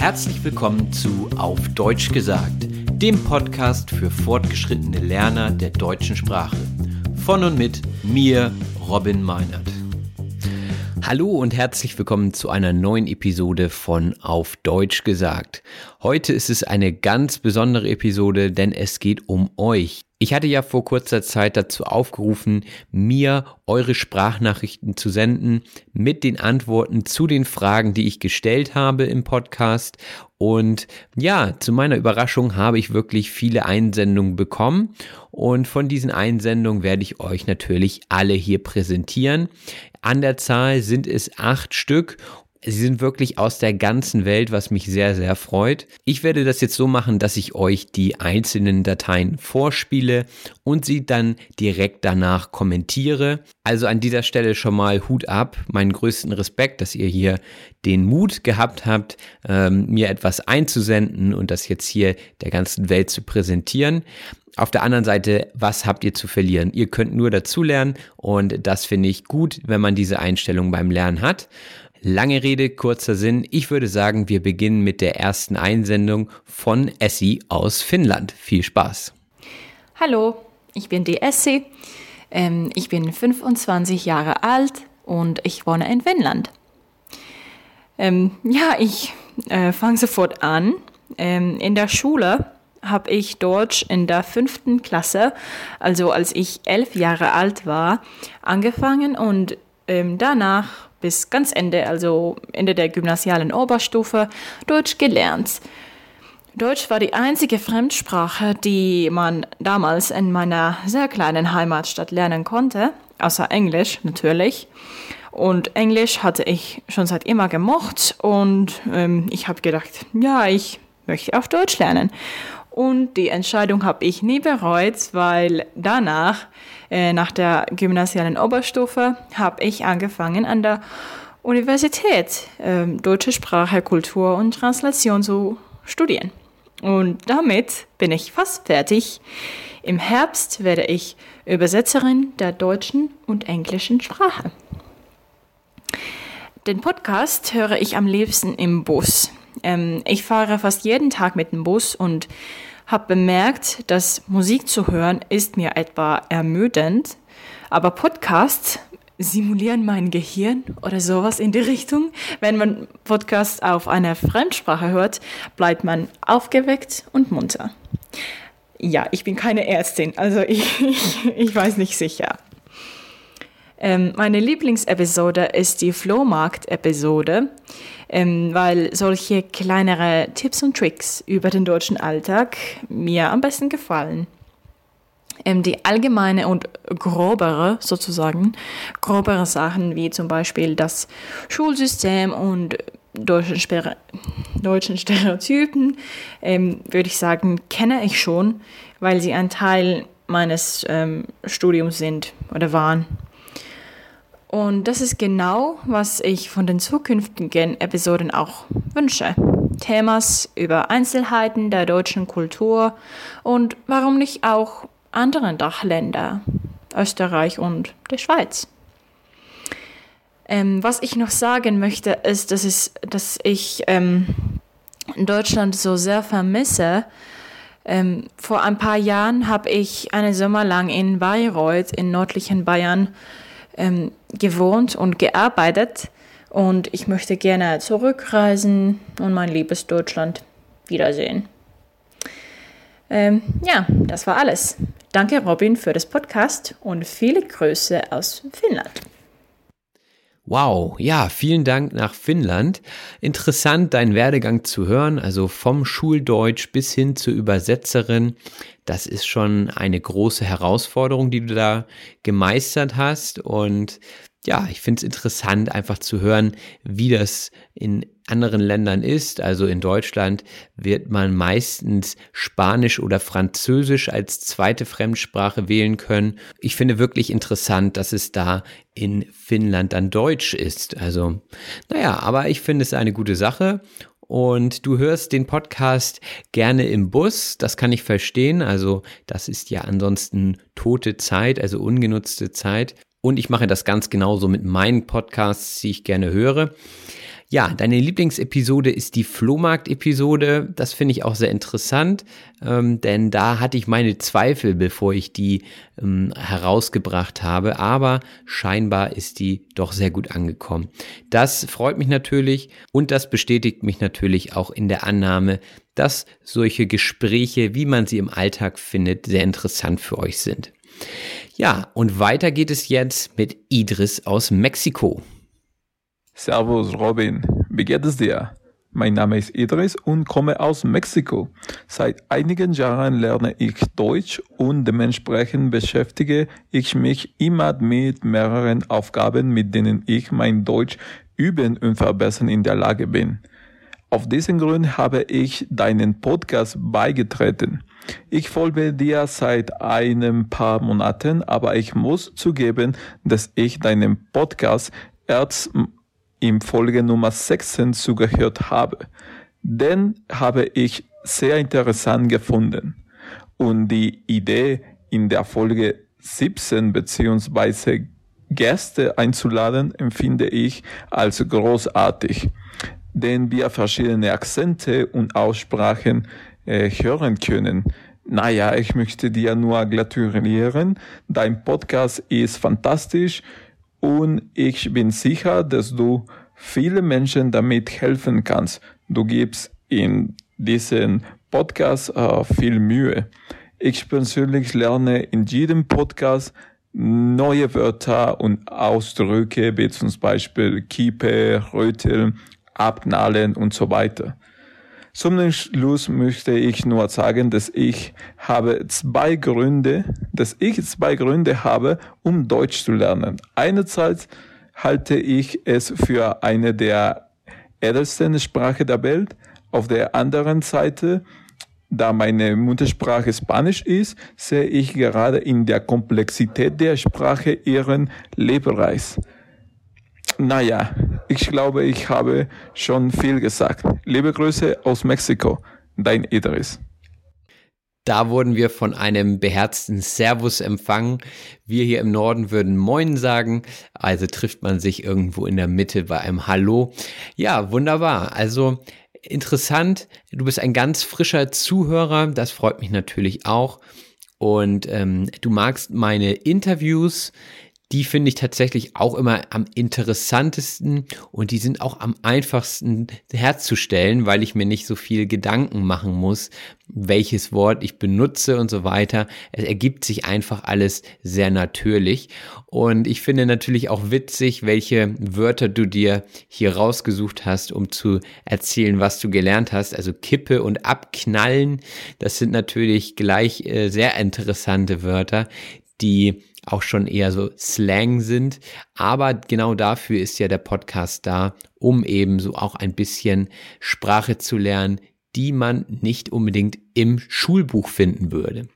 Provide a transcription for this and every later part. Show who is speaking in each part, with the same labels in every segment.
Speaker 1: Herzlich willkommen zu Auf Deutsch gesagt, dem Podcast für fortgeschrittene Lerner der deutschen Sprache. Von und mit mir, Robin Meinert. Hallo und herzlich willkommen zu einer neuen Episode von Auf Deutsch gesagt. Heute ist es eine ganz besondere Episode, denn es geht um euch. Ich hatte ja vor kurzer Zeit dazu aufgerufen, mir eure Sprachnachrichten zu senden mit den Antworten zu den Fragen, die ich gestellt habe im Podcast. Und ja, zu meiner Überraschung habe ich wirklich viele Einsendungen bekommen. Und von diesen Einsendungen werde ich euch natürlich alle hier präsentieren. An der Zahl sind es acht Stück Sie sind wirklich aus der ganzen Welt, was mich sehr, sehr freut. Ich werde das jetzt so machen, dass ich euch die einzelnen Dateien vorspiele und sie dann direkt danach kommentiere. Also an dieser Stelle schon mal Hut ab, meinen größten Respekt, dass ihr hier den Mut gehabt habt, ähm, mir etwas einzusenden und das jetzt hier der ganzen Welt zu präsentieren. Auf der anderen Seite, was habt ihr zu verlieren? Ihr könnt nur dazulernen und das finde ich gut, wenn man diese Einstellung beim Lernen hat. Lange Rede, kurzer Sinn. Ich würde sagen, wir beginnen mit der ersten Einsendung von Essie aus Finnland. Viel Spaß.
Speaker 2: Hallo, ich bin die Essie. Ähm, ich bin 25 Jahre alt und ich wohne in Finnland. Ähm, ja, ich äh, fange sofort an. Ähm, in der Schule habe ich Deutsch in der fünften Klasse, also als ich elf Jahre alt war, angefangen und ähm, danach bis ganz Ende, also Ende der gymnasialen Oberstufe, Deutsch gelernt. Deutsch war die einzige Fremdsprache, die man damals in meiner sehr kleinen Heimatstadt lernen konnte, außer Englisch natürlich. Und Englisch hatte ich schon seit immer gemocht und ähm, ich habe gedacht, ja, ich möchte auch Deutsch lernen. Und die Entscheidung habe ich nie bereut, weil danach, äh, nach der gymnasialen Oberstufe, habe ich angefangen an der Universität äh, deutsche Sprache, Kultur und Translation zu studieren. Und damit bin ich fast fertig. Im Herbst werde ich Übersetzerin der deutschen und englischen Sprache. Den Podcast höre ich am liebsten im Bus. Ähm, ich fahre fast jeden Tag mit dem Bus und habe bemerkt, dass Musik zu hören ist mir etwa ermüdend, aber Podcasts simulieren mein Gehirn oder sowas in die Richtung. Wenn man Podcasts auf einer Fremdsprache hört, bleibt man aufgeweckt und munter. Ja, ich bin keine Ärztin, also ich, ich, weiß nicht sicher. Ähm, meine Lieblingsepisode ist die Flohmarkt-Episode, ähm, weil solche kleinere Tipps und Tricks über den deutschen Alltag mir am besten gefallen. Ähm, die allgemeine und grobere, sozusagen, grobere Sachen wie zum Beispiel das Schulsystem und deutschen, Stere deutschen Stereotypen, ähm, würde ich sagen, kenne ich schon, weil sie ein Teil meines ähm, Studiums sind oder waren. Und das ist genau, was ich von den zukünftigen Episoden auch wünsche. Themas über Einzelheiten der deutschen Kultur und warum nicht auch anderen Dachländer, Österreich und der Schweiz. Ähm, was ich noch sagen möchte, ist, dass, es, dass ich ähm, Deutschland so sehr vermisse. Ähm, vor ein paar Jahren habe ich einen Sommer lang in Bayreuth in nördlichen Bayern ähm, gewohnt und gearbeitet und ich möchte gerne zurückreisen und mein liebes Deutschland wiedersehen. Ähm, ja, das war alles. Danke Robin für das Podcast und viele Grüße aus Finnland.
Speaker 1: Wow, ja, vielen Dank nach Finnland. Interessant, deinen Werdegang zu hören, also vom Schuldeutsch bis hin zur Übersetzerin. Das ist schon eine große Herausforderung, die du da gemeistert hast. Und ja, ich finde es interessant, einfach zu hören, wie das in anderen Ländern ist. Also in Deutschland wird man meistens Spanisch oder Französisch als zweite Fremdsprache wählen können. Ich finde wirklich interessant, dass es da in Finnland dann Deutsch ist. Also, naja, aber ich finde es eine gute Sache und du hörst den Podcast gerne im Bus. Das kann ich verstehen. Also das ist ja ansonsten tote Zeit, also ungenutzte Zeit. Und ich mache das ganz genauso mit meinen Podcasts, die ich gerne höre. Ja, deine Lieblingsepisode ist die Flohmarkt-Episode. Das finde ich auch sehr interessant, ähm, denn da hatte ich meine Zweifel, bevor ich die ähm, herausgebracht habe. Aber scheinbar ist die doch sehr gut angekommen. Das freut mich natürlich und das bestätigt mich natürlich auch in der Annahme, dass solche Gespräche, wie man sie im Alltag findet, sehr interessant für euch sind. Ja, und weiter geht es jetzt mit Idris aus Mexiko.
Speaker 3: Servus Robin, wie geht es dir? Mein Name ist Idris und komme aus Mexiko. Seit einigen Jahren lerne ich Deutsch und dementsprechend beschäftige ich mich immer mit mehreren Aufgaben, mit denen ich mein Deutsch üben und verbessern in der Lage bin. Auf diesen Grund habe ich deinen Podcast beigetreten. Ich folge dir seit einem paar Monaten, aber ich muss zugeben, dass ich deinen Podcast erst im Folge Nummer 16 zugehört habe. Den habe ich sehr interessant gefunden. Und die Idee in der Folge 17 beziehungsweise Gäste einzuladen, empfinde ich als großartig, denn wir verschiedene Akzente und Aussprachen äh, hören können. Naja, ich möchte dir nur gratulieren. Dein Podcast ist fantastisch und ich bin sicher, dass du viele Menschen damit helfen kannst. Du gibst in diesen Podcast äh, viel Mühe. Ich persönlich lerne in jedem Podcast neue Wörter und Ausdrücke, wie zum Beispiel Kiepe, Röteln, Abknallen und so weiter. Zum Schluss möchte ich nur sagen, dass ich habe zwei Gründe, dass ich zwei Gründe habe, um Deutsch zu lernen. Einerseits halte ich es für eine der ältesten Sprache der Welt. Auf der anderen Seite, da meine Muttersprache Spanisch ist, sehe ich gerade in der Komplexität der Sprache ihren Lebereis. Naja, ich glaube, ich habe schon viel gesagt. Liebe Grüße aus Mexiko, dein Idris.
Speaker 1: Da wurden wir von einem beherzten Servus empfangen. Wir hier im Norden würden Moin sagen. Also trifft man sich irgendwo in der Mitte bei einem Hallo. Ja, wunderbar. Also interessant. Du bist ein ganz frischer Zuhörer. Das freut mich natürlich auch. Und ähm, du magst meine Interviews die finde ich tatsächlich auch immer am interessantesten und die sind auch am einfachsten herzustellen, weil ich mir nicht so viel Gedanken machen muss, welches Wort ich benutze und so weiter. Es ergibt sich einfach alles sehr natürlich. Und ich finde natürlich auch witzig, welche Wörter du dir hier rausgesucht hast, um zu erzählen, was du gelernt hast. Also Kippe und Abknallen, das sind natürlich gleich äh, sehr interessante Wörter, die auch schon eher so Slang sind. Aber genau dafür ist ja der Podcast da, um eben so auch ein bisschen Sprache zu lernen, die man nicht unbedingt im Schulbuch finden würde.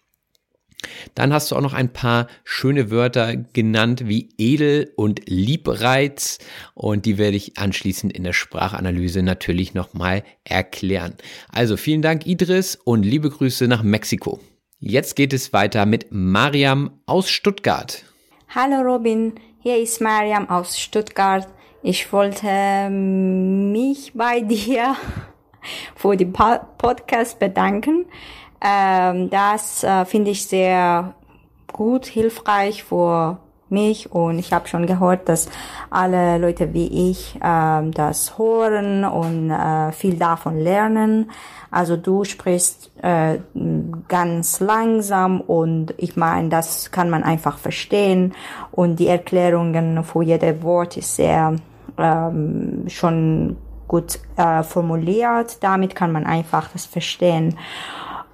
Speaker 1: Dann hast du auch noch ein paar schöne Wörter genannt wie edel und liebreiz und die werde ich anschließend in der Sprachanalyse natürlich nochmal erklären. Also vielen Dank Idris und liebe Grüße nach Mexiko. Jetzt geht es weiter mit Mariam aus Stuttgart.
Speaker 4: Hallo Robin, hier ist Mariam aus Stuttgart. Ich wollte mich bei dir für die Podcast bedanken. Ähm, das äh, finde ich sehr gut, hilfreich für mich und ich habe schon gehört, dass alle Leute wie ich äh, das hören und äh, viel davon lernen. Also du sprichst äh, ganz langsam und ich meine, das kann man einfach verstehen und die Erklärungen für jedes Wort ist sehr ähm, schon gut äh, formuliert. Damit kann man einfach das verstehen.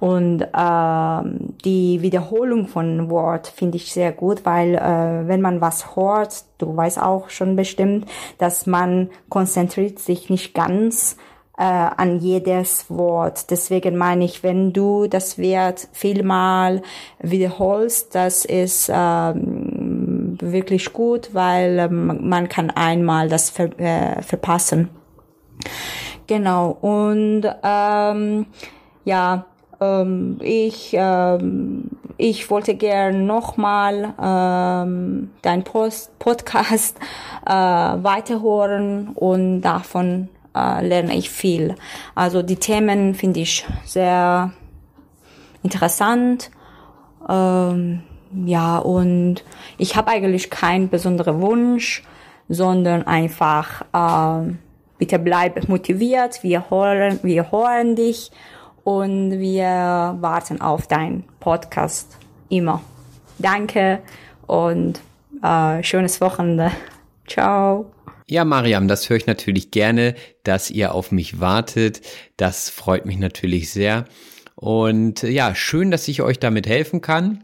Speaker 4: Und äh, die Wiederholung von Wort finde ich sehr gut, weil äh, wenn man was hört, du weißt auch schon bestimmt, dass man konzentriert sich nicht ganz äh, an jedes Wort. Deswegen meine ich, wenn du das Wort vielmal wiederholst, das ist ähm, wirklich gut, weil ähm, man kann einmal das ver äh, verpassen. Genau. Und ähm, ja, ähm, ich, ähm, ich wollte gern nochmal ähm, dein Post Podcast äh, weiterhören und davon äh, lerne ich viel. Also die Themen finde ich sehr interessant. Ähm, ja, und ich habe eigentlich keinen besonderen Wunsch, sondern einfach, äh, bitte bleib motiviert, wir hören, wir hören dich und wir warten auf deinen Podcast immer. Danke und äh, schönes Wochenende. Ciao.
Speaker 1: Ja, Mariam, das höre ich natürlich gerne, dass ihr auf mich wartet. Das freut mich natürlich sehr. Und ja, schön, dass ich euch damit helfen kann.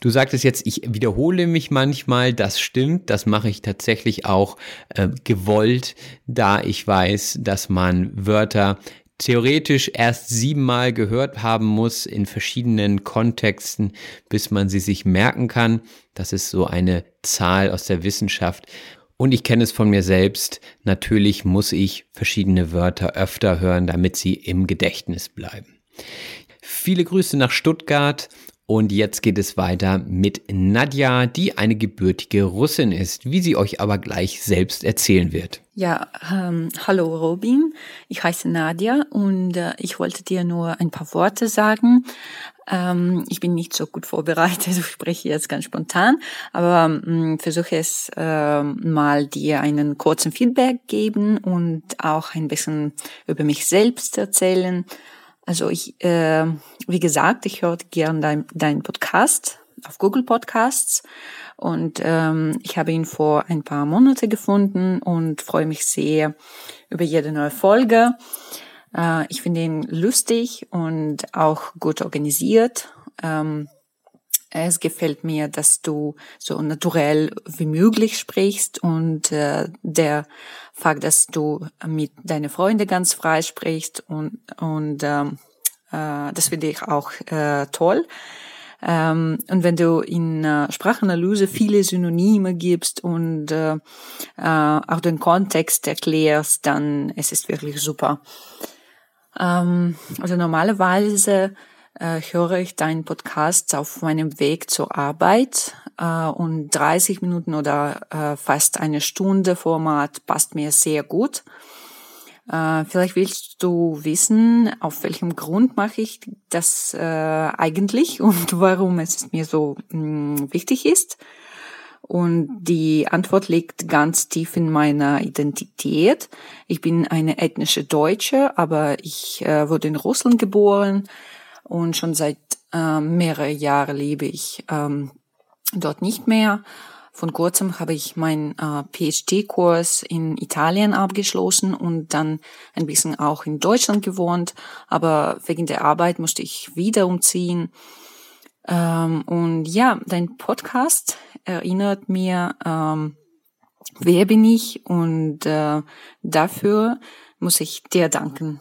Speaker 1: Du sagtest jetzt, ich wiederhole mich manchmal, das stimmt, das mache ich tatsächlich auch äh, gewollt, da ich weiß, dass man Wörter theoretisch erst siebenmal gehört haben muss in verschiedenen Kontexten, bis man sie sich merken kann. Das ist so eine Zahl aus der Wissenschaft. Und ich kenne es von mir selbst. Natürlich muss ich verschiedene Wörter öfter hören, damit sie im Gedächtnis bleiben. Viele Grüße nach Stuttgart und jetzt geht es weiter mit Nadja, die eine gebürtige Russin ist, wie sie euch aber gleich selbst erzählen wird.
Speaker 5: Ja, ähm, hallo Robin, ich heiße Nadja und äh, ich wollte dir nur ein paar Worte sagen. Ähm, ich bin nicht so gut vorbereitet, ich spreche jetzt ganz spontan, aber ähm, versuche es äh, mal dir einen kurzen Feedback geben und auch ein bisschen über mich selbst erzählen. Also ich, äh, wie gesagt, ich höre gern dein, dein Podcast auf Google Podcasts und ähm, ich habe ihn vor ein paar Monate gefunden und freue mich sehr über jede neue Folge. Äh, ich finde ihn lustig und auch gut organisiert. Ähm, es gefällt mir, dass du so naturell wie möglich sprichst und äh, der Fakt, dass du mit deinen Freunden ganz frei sprichst und, und ähm, äh, das finde ich auch äh, toll. Ähm, und wenn du in äh, Sprachanalyse viele Synonyme gibst und äh, äh, auch den Kontext erklärst, dann es ist wirklich super. Ähm, also normalerweise äh, höre ich deinen Podcast auf meinem Weg zur Arbeit äh, und 30 Minuten oder äh, fast eine Stunde Format passt mir sehr gut. Äh, vielleicht willst du wissen, auf welchem Grund mache ich das äh, eigentlich und warum es mir so mh, mm, wichtig ist. Und die Antwort liegt ganz tief in meiner Identität. Ich bin eine ethnische Deutsche, aber ich äh, wurde in Russland geboren und schon seit äh, mehreren Jahren lebe ich ähm, dort nicht mehr. Von kurzem habe ich meinen äh, PhD-Kurs in Italien abgeschlossen und dann ein bisschen auch in Deutschland gewohnt, aber wegen der Arbeit musste ich wieder umziehen. Ähm, und ja, dein Podcast erinnert mir, ähm, wer bin ich und äh, dafür muss ich dir danken.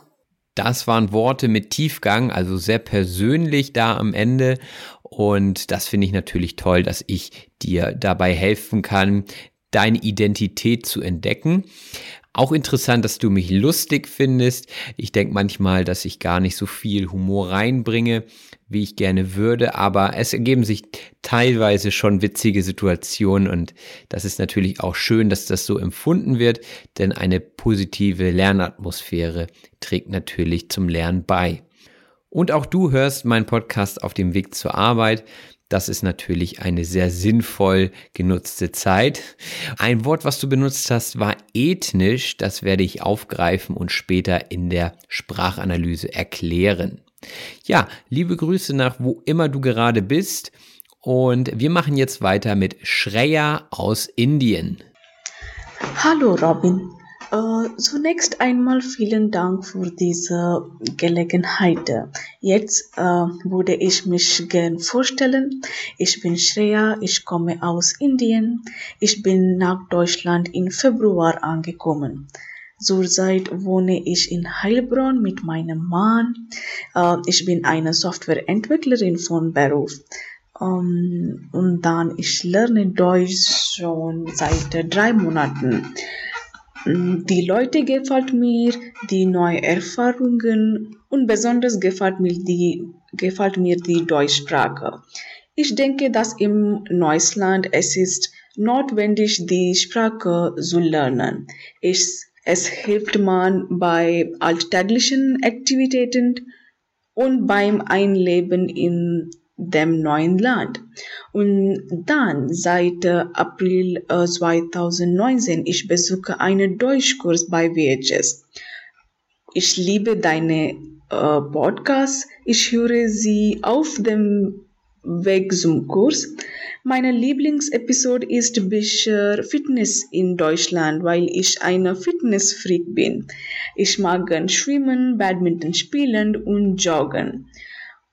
Speaker 1: Das waren Worte mit Tiefgang, also sehr persönlich da am Ende. Und das finde ich natürlich toll, dass ich dir dabei helfen kann, deine Identität zu entdecken. Auch interessant, dass du mich lustig findest. Ich denke manchmal, dass ich gar nicht so viel Humor reinbringe, wie ich gerne würde, aber es ergeben sich teilweise schon witzige Situationen und das ist natürlich auch schön, dass das so empfunden wird, denn eine positive Lernatmosphäre trägt natürlich zum Lernen bei. Und auch du hörst meinen Podcast auf dem Weg zur Arbeit. Das ist natürlich eine sehr sinnvoll genutzte Zeit. Ein Wort, was du benutzt hast, war ethnisch. Das werde ich aufgreifen und später in der Sprachanalyse erklären. Ja, liebe Grüße nach wo immer du gerade bist. Und wir machen jetzt weiter mit Shreya aus Indien.
Speaker 6: Hallo Robin. Äh, zunächst einmal vielen Dank für diese Gelegenheit. Jetzt äh, würde ich mich gern vorstellen. Ich bin Shreya, ich komme aus Indien. Ich bin nach Deutschland im Februar angekommen. Zurzeit wohne ich in Heilbronn mit meinem Mann. Äh, ich bin eine Softwareentwicklerin von Beruf. Um, und dann ich lerne Deutsch schon seit drei Monaten. Die Leute gefällt mir, die neuen Erfahrungen und besonders gefällt mir die, gefällt mir die Deutschsprache. Ich denke, dass im Neuseeland es ist notwendig, die Sprache zu lernen. Es, es hilft man bei alltäglichen Aktivitäten und beim Einleben in dem neuen Land. Und dann seit äh, April äh, 2019 ich besuche einen Deutschkurs bei VHS. Ich liebe deine äh, Podcasts. Ich höre sie auf dem Weg zum Kurs. Meine Lieblingsepisode ist bisher Fitness in Deutschland, weil ich eine Fitnessfreak bin. Ich mag Schwimmen, Badminton spielen und joggen.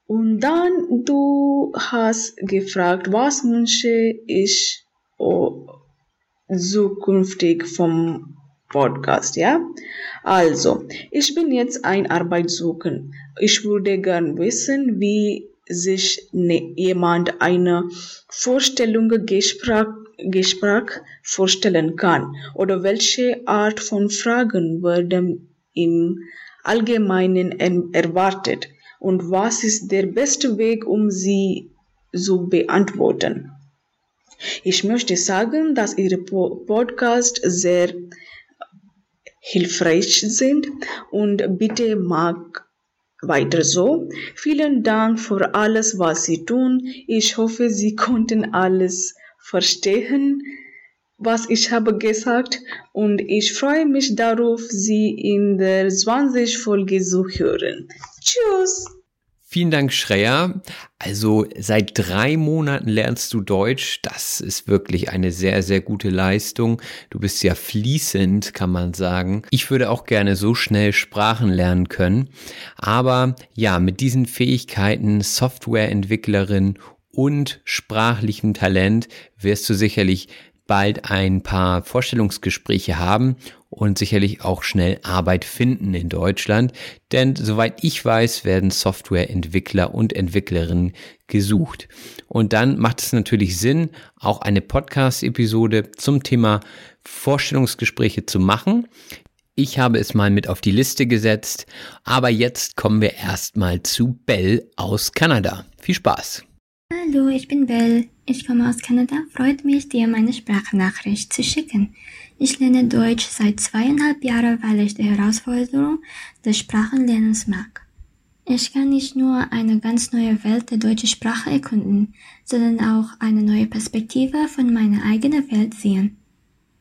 Speaker 6: Und dann du hast gefragt, was wünsche ich oh, zukünftig vom Podcast, ja? Also, ich bin jetzt ein Arbeitssuchen. Ich würde gern wissen, wie sich ne, jemand eine Vorstellung Gespräch, Gespräch vorstellen kann oder welche Art von Fragen werden im Allgemeinen erwartet und was ist der beste Weg, um sie zu beantworten. Ich möchte sagen, dass Ihre Podcasts sehr hilfreich sind und bitte mag weiter so. Vielen Dank für alles, was Sie tun. Ich hoffe, Sie konnten alles verstehen, was ich habe gesagt und ich freue mich darauf, Sie in der 20 Folge zu hören. Tschüss!
Speaker 1: Vielen Dank, Schreier. Also seit drei Monaten lernst du Deutsch. Das ist wirklich eine sehr, sehr gute Leistung. Du bist ja fließend, kann man sagen. Ich würde auch gerne so schnell Sprachen lernen können. Aber ja, mit diesen Fähigkeiten, Softwareentwicklerin und sprachlichem Talent wirst du sicherlich bald ein paar Vorstellungsgespräche haben und sicherlich auch schnell Arbeit finden in Deutschland, denn soweit ich weiß, werden Softwareentwickler und Entwicklerinnen gesucht. Und dann macht es natürlich Sinn, auch eine Podcast-Episode zum Thema Vorstellungsgespräche zu machen. Ich habe es mal mit auf die Liste gesetzt, aber jetzt kommen wir erstmal zu Bell aus Kanada. Viel Spaß!
Speaker 7: Hallo, ich bin Bell. Ich komme aus Kanada. Freut mich, dir meine Sprachnachricht zu schicken. Ich lerne Deutsch seit zweieinhalb Jahren, weil ich die Herausforderung des Sprachenlernens mag. Ich kann nicht nur eine ganz neue Welt der deutschen Sprache erkunden, sondern auch eine neue Perspektive von meiner eigenen Welt sehen.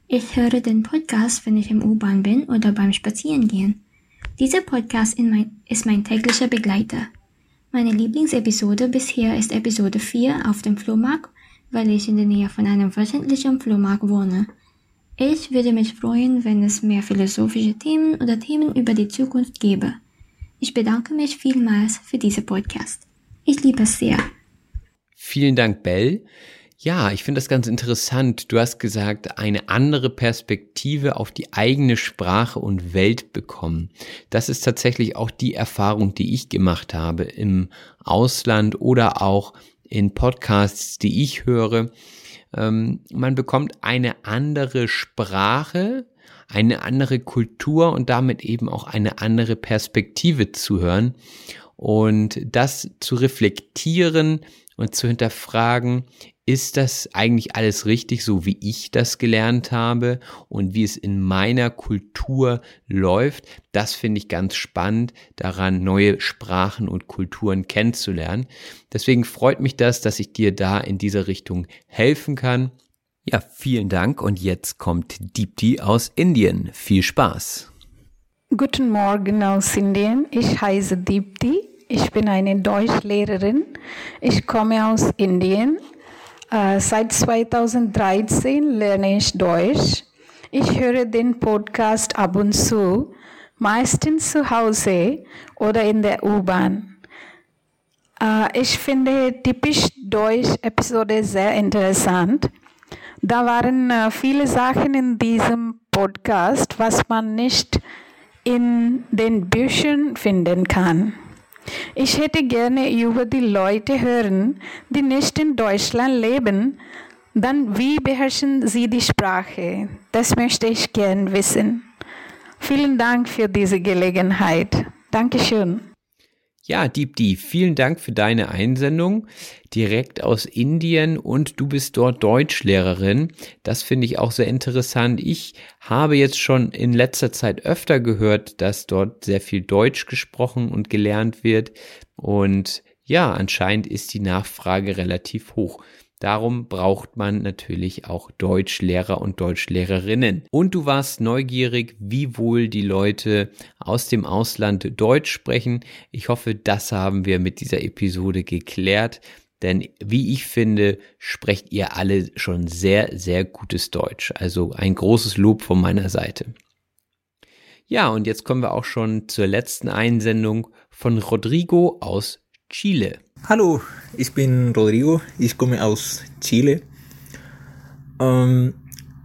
Speaker 7: Ich höre den Podcast, wenn ich im U-Bahn bin oder beim Spazierengehen. Dieser Podcast ist mein täglicher Begleiter. Meine Lieblingsepisode bisher ist Episode 4 auf dem Flohmarkt, weil ich in der Nähe von einem wöchentlichen Flohmarkt wohne. Ich würde mich freuen, wenn es mehr philosophische Themen oder Themen über die Zukunft gäbe. Ich bedanke mich vielmals für diese Podcast. Ich liebe es sehr.
Speaker 1: Vielen Dank, Bell. Ja, ich finde das ganz interessant. Du hast gesagt, eine andere Perspektive auf die eigene Sprache und Welt bekommen. Das ist tatsächlich auch die Erfahrung, die ich gemacht habe im Ausland oder auch in Podcasts, die ich höre. Ähm, man bekommt eine andere Sprache, eine andere Kultur und damit eben auch eine andere Perspektive zu hören. Und das zu reflektieren und zu hinterfragen, ist das eigentlich alles richtig, so wie ich das gelernt habe und wie es in meiner Kultur läuft? Das finde ich ganz spannend, daran neue Sprachen und Kulturen kennenzulernen. Deswegen freut mich das, dass ich dir da in dieser Richtung helfen kann. Ja, vielen Dank und jetzt kommt Deepti aus Indien. Viel Spaß.
Speaker 8: Guten Morgen aus Indien. Ich heiße Deepti. Ich bin eine Deutschlehrerin. Ich komme aus Indien. Äh, seit 2013 lerne ich Deutsch. Ich höre den Podcast ab und zu, meistens zu Hause oder in der U-Bahn. Äh, ich finde typisch Deutsch Episode sehr interessant. Da waren äh, viele Sachen in diesem Podcast, was man nicht in den Büchern finden kann. Ich hätte gerne über die Leute hören, die nicht in Deutschland leben. Dann wie beherrschen sie die Sprache? Das möchte ich gern wissen. Vielen Dank für diese Gelegenheit. Dankeschön.
Speaker 1: Ja, Deepdi, vielen Dank für deine Einsendung direkt aus Indien und du bist dort Deutschlehrerin. Das finde ich auch sehr interessant. Ich habe jetzt schon in letzter Zeit öfter gehört, dass dort sehr viel Deutsch gesprochen und gelernt wird und ja, anscheinend ist die Nachfrage relativ hoch. Darum braucht man natürlich auch Deutschlehrer und Deutschlehrerinnen. Und du warst neugierig, wie wohl die Leute aus dem Ausland Deutsch sprechen. Ich hoffe, das haben wir mit dieser Episode geklärt. Denn wie ich finde, sprecht ihr alle schon sehr, sehr gutes Deutsch. Also ein großes Lob von meiner Seite. Ja, und jetzt kommen wir auch schon zur letzten Einsendung von Rodrigo aus Chile.
Speaker 9: Hallo, ich bin Rodrigo, ich komme aus Chile. Ähm,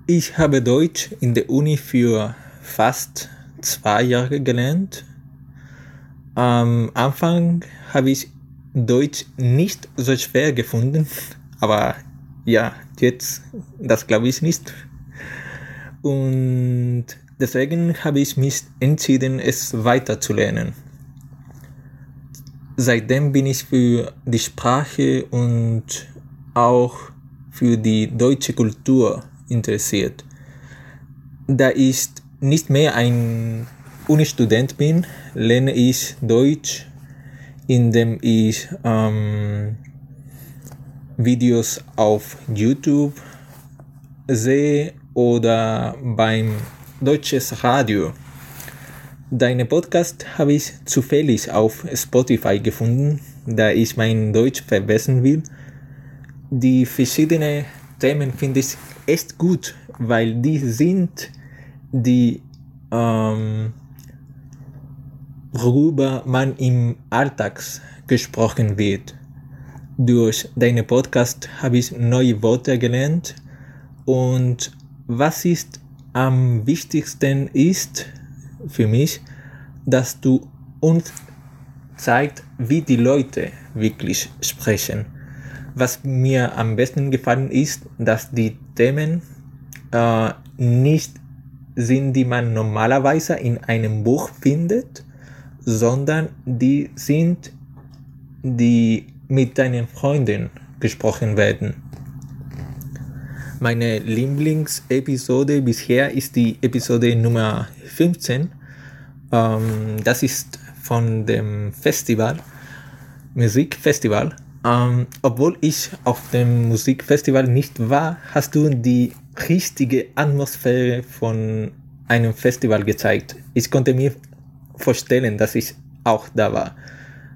Speaker 9: ich habe Deutsch in der Uni für fast zwei Jahre gelernt. Am Anfang habe ich Deutsch nicht so schwer gefunden, aber ja, jetzt, das glaube ich nicht. Und deswegen habe ich mich entschieden, es weiterzulernen seitdem bin ich für die Sprache und auch für die deutsche Kultur interessiert. Da ich nicht mehr ein Uni-Student bin, lerne ich Deutsch, indem ich ähm, Videos auf YouTube sehe oder beim deutsches Radio. Deine Podcast habe ich zufällig auf Spotify gefunden, da ich mein Deutsch verbessern will. Die verschiedenen Themen finde ich echt gut, weil die sind, die ähm, worüber man im Alltag gesprochen wird. Durch deine Podcast habe ich neue Worte gelernt und was ist am wichtigsten ist, für mich, dass du uns zeigt, wie die Leute wirklich sprechen. Was mir am besten gefallen ist, dass die Themen äh, nicht sind, die man normalerweise in einem Buch findet, sondern die sind, die mit deinen Freunden gesprochen werden. Meine Lieblingsepisode bisher ist die Episode Nummer 15. Ähm, das ist von dem Festival, Musikfestival. Ähm, obwohl ich auf dem Musikfestival nicht war, hast du die richtige Atmosphäre von einem Festival gezeigt. Ich konnte mir vorstellen, dass ich auch da war.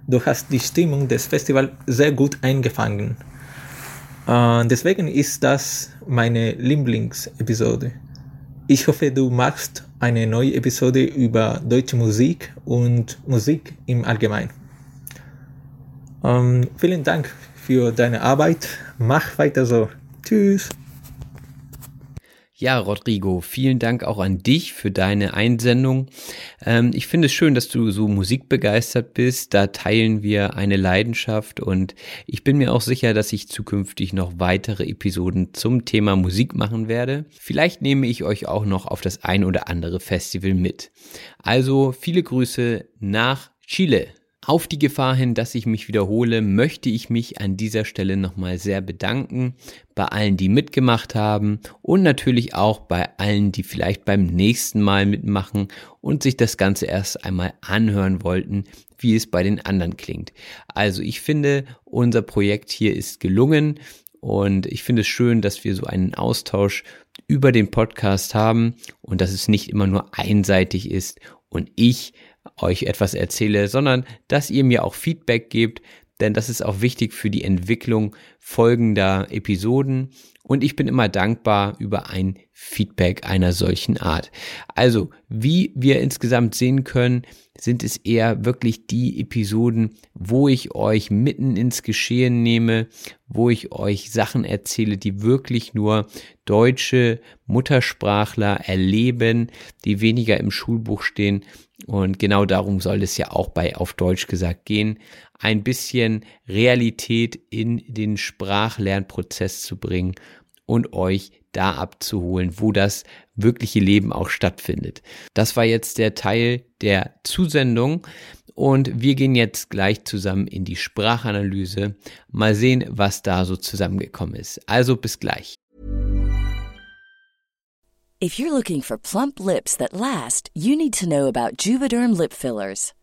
Speaker 9: Du hast die Stimmung des Festivals sehr gut eingefangen. Äh, deswegen ist das meine Lieblingsepisode. Ich hoffe, du magst eine neue Episode über deutsche Musik und Musik im Allgemeinen. Ähm, vielen Dank für deine Arbeit. Mach weiter so. Tschüss.
Speaker 1: Ja, Rodrigo, vielen Dank auch an dich für deine Einsendung. Ähm, ich finde es schön, dass du so musikbegeistert bist. Da teilen wir eine Leidenschaft und ich bin mir auch sicher, dass ich zukünftig noch weitere Episoden zum Thema Musik machen werde. Vielleicht nehme ich euch auch noch auf das ein oder andere Festival mit. Also viele Grüße nach Chile. Auf die Gefahr hin, dass ich mich wiederhole, möchte ich mich an dieser Stelle nochmal sehr bedanken bei allen, die mitgemacht haben und natürlich auch bei allen, die vielleicht beim nächsten Mal mitmachen und sich das Ganze erst einmal anhören wollten, wie es bei den anderen klingt. Also ich finde, unser Projekt hier ist gelungen und ich finde es schön, dass wir so einen Austausch über den Podcast haben und dass es nicht immer nur einseitig ist und ich euch etwas erzähle, sondern dass ihr mir auch Feedback gebt, denn das ist auch wichtig für die Entwicklung folgender Episoden und ich bin immer dankbar über ein Feedback einer solchen Art. Also, wie wir insgesamt sehen können, sind es eher wirklich die Episoden, wo ich euch mitten ins Geschehen nehme, wo ich euch Sachen erzähle, die wirklich nur deutsche Muttersprachler erleben, die weniger im Schulbuch stehen. Und genau darum soll es ja auch bei auf Deutsch gesagt gehen, ein bisschen Realität in den Sprachlernprozess zu bringen und euch da abzuholen, wo das wirkliche Leben auch stattfindet. Das war jetzt der Teil der Zusendung und wir gehen jetzt gleich zusammen in die Sprachanalyse. Mal sehen, was da so zusammengekommen ist. Also bis gleich.
Speaker 10: If you're looking for plump lips that last, you need to know about Juvederm lip fillers.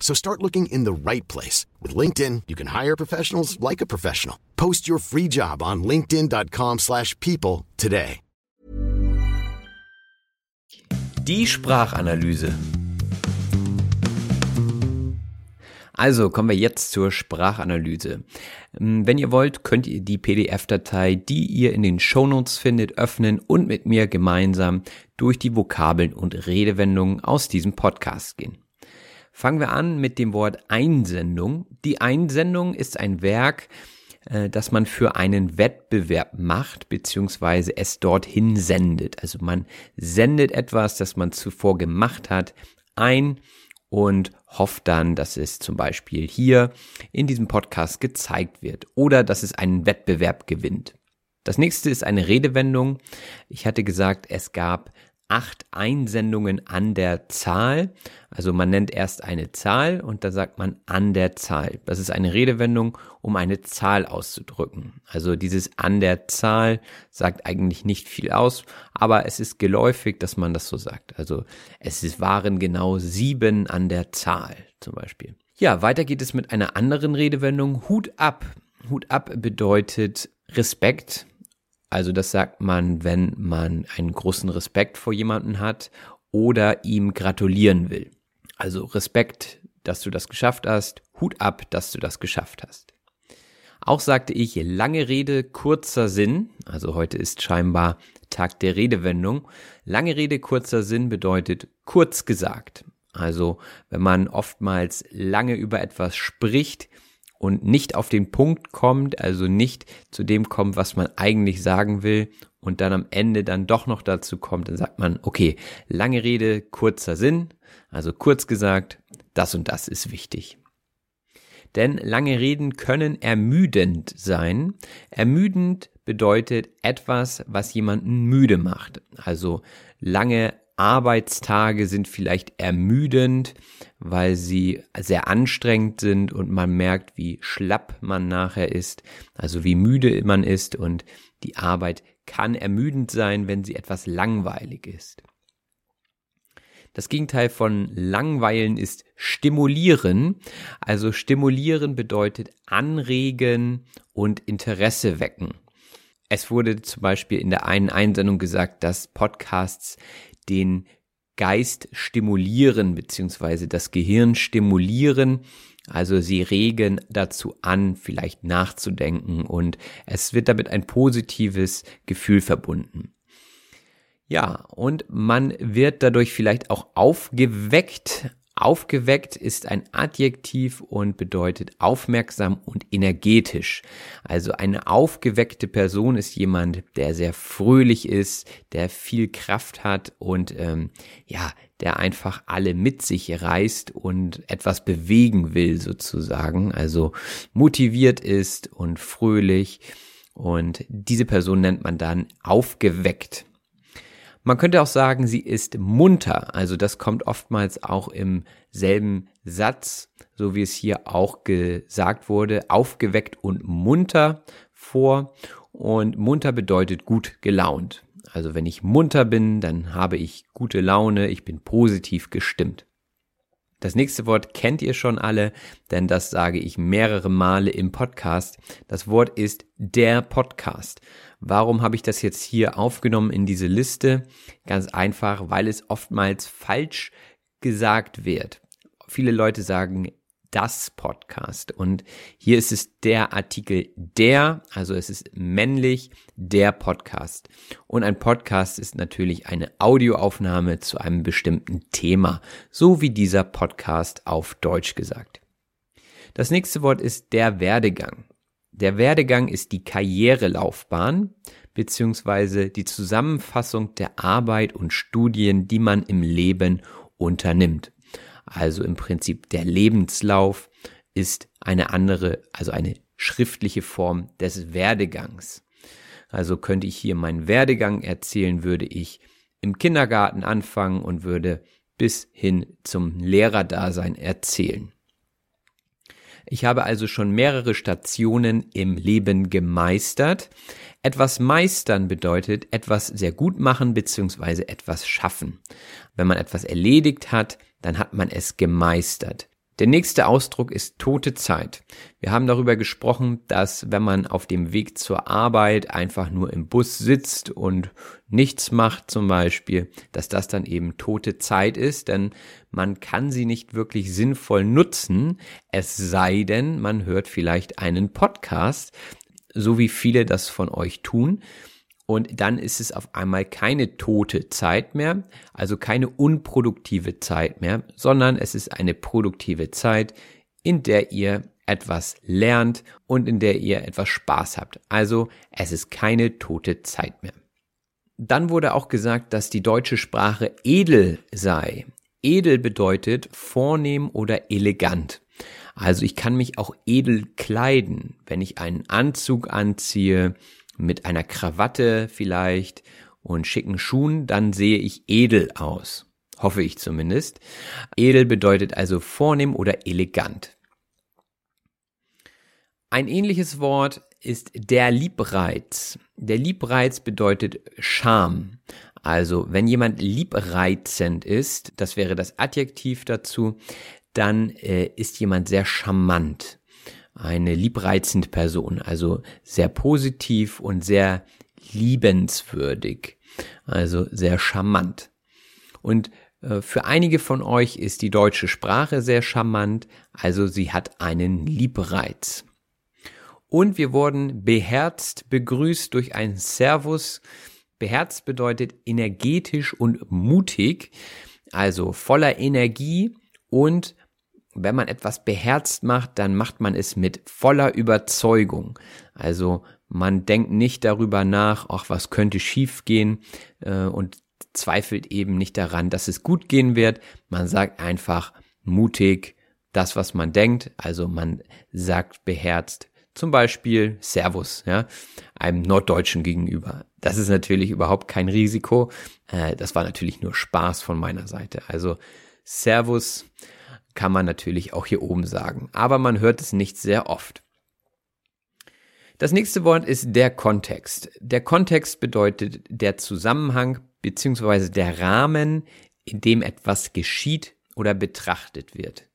Speaker 11: So start looking in the right place. With LinkedIn, you can hire professionals like a professional. Post your free job on linkedin.com slash people today.
Speaker 1: Die Sprachanalyse. Also kommen wir jetzt zur Sprachanalyse. Ähm, wenn ihr wollt, könnt ihr die PDF-Datei, die ihr in den Shownotes findet, öffnen und mit mir gemeinsam durch die Vokabeln und Redewendungen aus diesem Podcast gehen. Fangen wir an mit dem Wort Einsendung. Die Einsendung ist ein Werk, äh, das man für einen Wettbewerb macht, beziehungsweise es dorthin sendet. Also man sendet etwas, das man zuvor gemacht hat, ein und hofft dann, dass es zum Beispiel hier in diesem Podcast gezeigt wird oder dass es einen Wettbewerb gewinnt. Das nächste ist eine Redewendung. Ich hatte gesagt, es gab acht Einsendungen an der Zahl. Also man nennt erst eine Zahl und dann sagt man an der Zahl. Das ist eine Redewendung, um eine Zahl auszudrücken. Also dieses an der Zahl sagt eigentlich nicht viel aus, aber es ist geläufig, dass man das so sagt. Also es waren genau sieben an der Zahl zum Beispiel. Ja, weiter geht es mit einer anderen Redewendung. Hut ab. Hut ab bedeutet Respekt, also das sagt man, wenn man einen großen Respekt vor jemanden hat oder ihm gratulieren will. Also Respekt, dass du das geschafft hast, Hut ab, dass du das geschafft hast. Auch sagte ich lange Rede, kurzer Sinn. Also heute ist scheinbar Tag der Redewendung. Lange Rede, kurzer Sinn bedeutet kurz gesagt. Also wenn man oftmals lange über etwas spricht und nicht auf den Punkt kommt, also nicht zu dem kommt, was man eigentlich sagen will und dann am Ende dann doch noch dazu kommt, dann sagt man, okay, lange Rede, kurzer Sinn, also kurz gesagt, das und das ist wichtig. Denn lange Reden können ermüdend sein. Ermüdend bedeutet etwas, was jemanden müde macht. Also lange Arbeitstage sind vielleicht ermüdend, weil sie sehr anstrengend sind und man merkt, wie schlapp man nachher ist, also wie müde man ist und die Arbeit kann ermüdend sein, wenn sie etwas langweilig ist. Das Gegenteil von langweilen ist stimulieren. Also stimulieren bedeutet anregen und Interesse wecken. Es wurde zum Beispiel in der einen Einsendung gesagt, dass Podcasts den Geist stimulieren beziehungsweise das Gehirn stimulieren. Also sie regen dazu an, vielleicht nachzudenken und es wird damit ein positives Gefühl verbunden. Ja, und man wird dadurch vielleicht auch aufgeweckt. Aufgeweckt ist ein Adjektiv und bedeutet aufmerksam und energetisch. Also eine aufgeweckte Person ist jemand, der sehr fröhlich ist, der viel Kraft hat und ähm, ja, der einfach alle mit sich reißt und etwas bewegen will sozusagen. Also motiviert ist und fröhlich. Und diese Person nennt man dann aufgeweckt. Man könnte auch sagen, sie ist munter. Also das kommt oftmals auch im selben Satz, so wie es hier auch gesagt wurde, aufgeweckt und munter vor. Und munter bedeutet gut gelaunt. Also wenn ich munter bin, dann habe ich gute Laune, ich bin positiv gestimmt. Das nächste Wort kennt ihr schon alle, denn das sage ich mehrere Male im Podcast. Das Wort ist der Podcast. Warum habe ich das jetzt hier aufgenommen in diese Liste? Ganz einfach, weil es oftmals falsch gesagt wird. Viele Leute sagen das Podcast. Und hier ist es der Artikel der, also es ist männlich, der Podcast. Und ein Podcast ist natürlich eine Audioaufnahme zu einem bestimmten Thema, so wie dieser Podcast auf Deutsch gesagt. Das nächste Wort ist der Werdegang. Der Werdegang ist die Karrierelaufbahn beziehungsweise die Zusammenfassung der Arbeit und Studien, die man im Leben unternimmt. Also im Prinzip der Lebenslauf ist eine andere, also eine schriftliche Form des Werdegangs. Also könnte ich hier meinen Werdegang erzählen, würde ich im Kindergarten anfangen und würde bis hin zum Lehrerdasein erzählen. Ich habe also schon mehrere Stationen im Leben gemeistert. Etwas meistern bedeutet etwas sehr gut machen bzw. etwas schaffen. Wenn man etwas erledigt hat, dann hat man es gemeistert. Der nächste Ausdruck ist tote Zeit. Wir haben darüber gesprochen, dass wenn man auf dem Weg zur Arbeit einfach nur im Bus sitzt und nichts macht zum Beispiel, dass das dann eben tote Zeit ist, denn man kann sie nicht wirklich sinnvoll nutzen, es sei denn, man hört vielleicht einen Podcast, so wie viele das von euch tun und dann ist es auf einmal keine tote Zeit mehr, also keine unproduktive Zeit mehr, sondern es ist eine produktive Zeit, in der ihr etwas lernt und in der ihr etwas Spaß habt. Also es ist keine tote Zeit mehr. Dann wurde auch gesagt, dass die deutsche Sprache edel sei. Edel bedeutet vornehm oder elegant. Also ich kann mich auch edel kleiden, wenn ich einen Anzug anziehe, mit einer Krawatte vielleicht und schicken Schuhen, dann sehe ich edel aus. Hoffe ich zumindest. Edel bedeutet also vornehm oder elegant. Ein ähnliches Wort ist der Liebreiz. Der Liebreiz bedeutet Scham. Also wenn jemand liebreizend ist, das wäre das Adjektiv dazu, dann äh, ist jemand sehr charmant eine liebreizende Person, also sehr positiv und sehr liebenswürdig, also sehr charmant. Und äh, für einige von euch ist die deutsche Sprache sehr charmant, also sie hat einen Liebreiz. Und wir wurden beherzt begrüßt durch ein Servus. Beherzt bedeutet energetisch und mutig. Also voller Energie und wenn man etwas beherzt macht, dann macht man es mit voller Überzeugung. Also man denkt nicht darüber nach, ach, was könnte schiefgehen äh, und zweifelt eben nicht daran, dass es gut gehen wird. Man sagt einfach mutig das, was man denkt. Also man sagt beherzt zum Beispiel Servus, ja, einem Norddeutschen gegenüber. Das ist natürlich überhaupt kein Risiko. Äh, das war natürlich nur Spaß von meiner Seite. Also Servus kann man natürlich auch hier oben sagen, aber man hört es nicht sehr oft. Das nächste Wort ist der Kontext. Der Kontext bedeutet der Zusammenhang bzw. der Rahmen, in dem etwas geschieht oder betrachtet wird.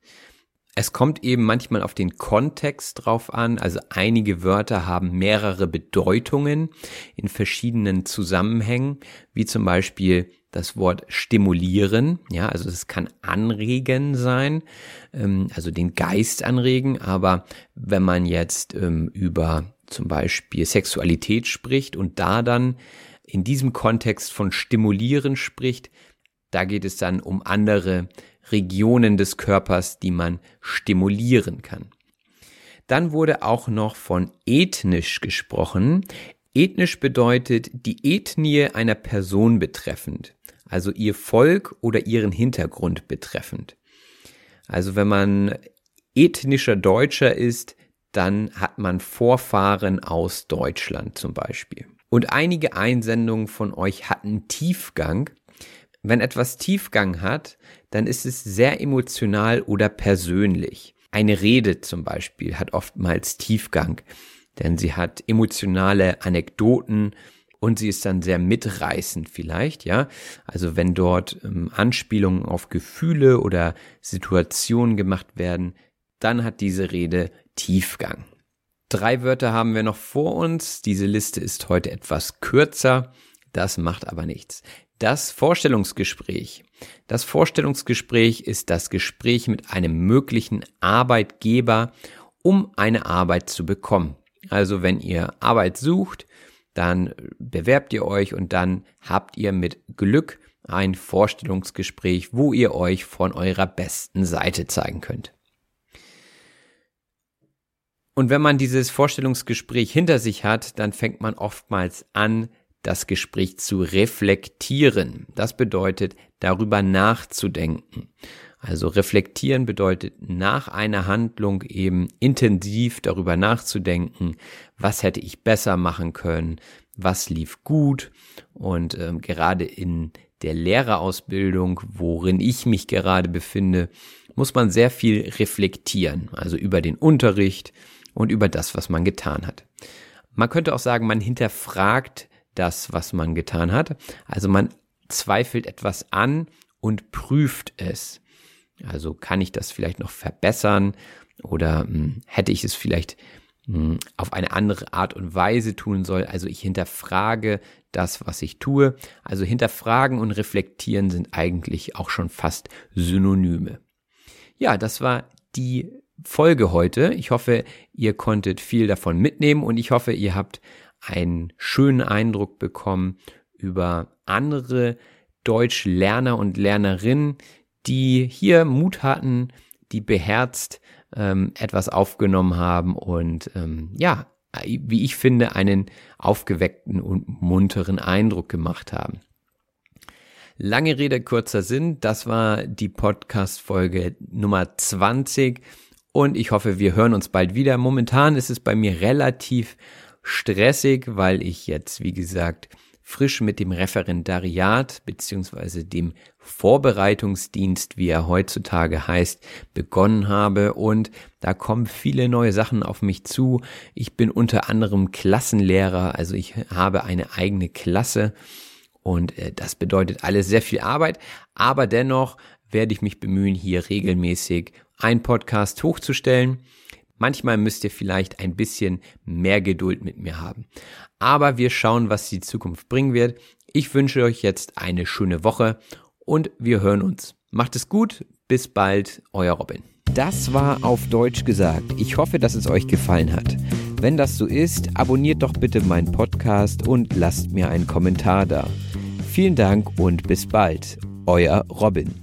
Speaker 1: Es kommt eben manchmal auf den Kontext drauf an. Also einige Wörter haben mehrere Bedeutungen in verschiedenen Zusammenhängen, wie zum Beispiel das Wort stimulieren. Ja, also es kann anregen sein, ähm, also den Geist anregen. Aber wenn man jetzt ähm, über zum Beispiel Sexualität spricht und da dann in diesem Kontext von stimulieren spricht, da geht es dann um andere Regionen des Körpers, die man stimulieren kann. Dann wurde auch noch von ethnisch gesprochen. Ethnisch bedeutet die Ethnie einer Person betreffend, also ihr Volk oder ihren Hintergrund betreffend. Also wenn man ethnischer Deutscher ist, dann hat man Vorfahren aus Deutschland zum Beispiel. Und einige Einsendungen von euch hatten Tiefgang. Wenn etwas Tiefgang hat, dann ist es sehr emotional oder persönlich. Eine Rede zum Beispiel hat oftmals Tiefgang, denn sie hat emotionale Anekdoten und sie ist dann sehr mitreißend vielleicht, ja. Also wenn dort ähm, Anspielungen auf Gefühle oder Situationen gemacht werden, dann hat diese Rede Tiefgang. Drei Wörter haben wir noch vor uns. Diese Liste ist heute etwas kürzer. Das macht aber nichts. Das Vorstellungsgespräch. Das Vorstellungsgespräch ist das Gespräch mit einem möglichen Arbeitgeber, um eine Arbeit zu bekommen. Also wenn ihr Arbeit sucht, dann bewerbt ihr euch und dann habt ihr mit Glück ein Vorstellungsgespräch, wo ihr euch von eurer besten Seite zeigen könnt. Und wenn man dieses Vorstellungsgespräch hinter sich hat, dann fängt man oftmals an, das Gespräch zu reflektieren. Das bedeutet, darüber nachzudenken. Also reflektieren bedeutet nach einer Handlung eben intensiv darüber nachzudenken, was hätte ich besser machen können, was lief gut und ähm, gerade in der Lehrerausbildung, worin ich mich gerade befinde, muss man sehr viel reflektieren, also über den Unterricht und über das, was man getan hat. Man könnte auch sagen, man hinterfragt das, was man getan hat. Also man zweifelt etwas an und prüft es. Also kann ich das vielleicht noch verbessern oder mh, hm, hätte ich es vielleicht mh, hm, auf eine andere Art und Weise tun soll. Also ich hinterfrage das, was ich tue. Also hinterfragen und reflektieren sind eigentlich auch schon fast Synonyme. Ja, das war die Folge heute. Ich hoffe, ihr konntet viel davon mitnehmen und ich hoffe, ihr habt einen schönen Eindruck bekommen über andere Deutschlerner und Lernerinnen, die hier Mut hatten, die beherzt ähm, etwas aufgenommen haben und ähm, ja, wie ich finde, einen aufgeweckten und munteren Eindruck gemacht haben. Lange Rede, kurzer Sinn, das war die Podcast-Folge Nummer 20 und ich hoffe, wir hören uns bald wieder. Momentan ist es bei mir relativ stressig, weil ich jetzt, wie gesagt, frisch mit dem Referendariat beziehungsweise dem Vorbereitungsdienst, wie er heutzutage heißt, begonnen habe und da kommen viele neue Sachen auf mich zu. Ich bin unter anderem Klassenlehrer, also ich habe eine eigene Klasse und äh, das bedeutet alles sehr viel Arbeit, aber dennoch werde ich mich bemühen, hier regelmäßig einen Podcast hochzustellen. Manchmal müsst ihr vielleicht ein bisschen mehr Geduld mit mir haben. Aber wir schauen, was die Zukunft bringen wird. Ich wünsche euch jetzt eine schöne Woche und wir hören uns. Macht es gut, bis bald, euer Robin. Das war auf Deutsch gesagt. Ich hoffe, dass es euch gefallen hat. Wenn das so ist, abonniert doch bitte meinen Podcast und lasst mir einen Kommentar da. Vielen Dank und bis bald, euer Robin.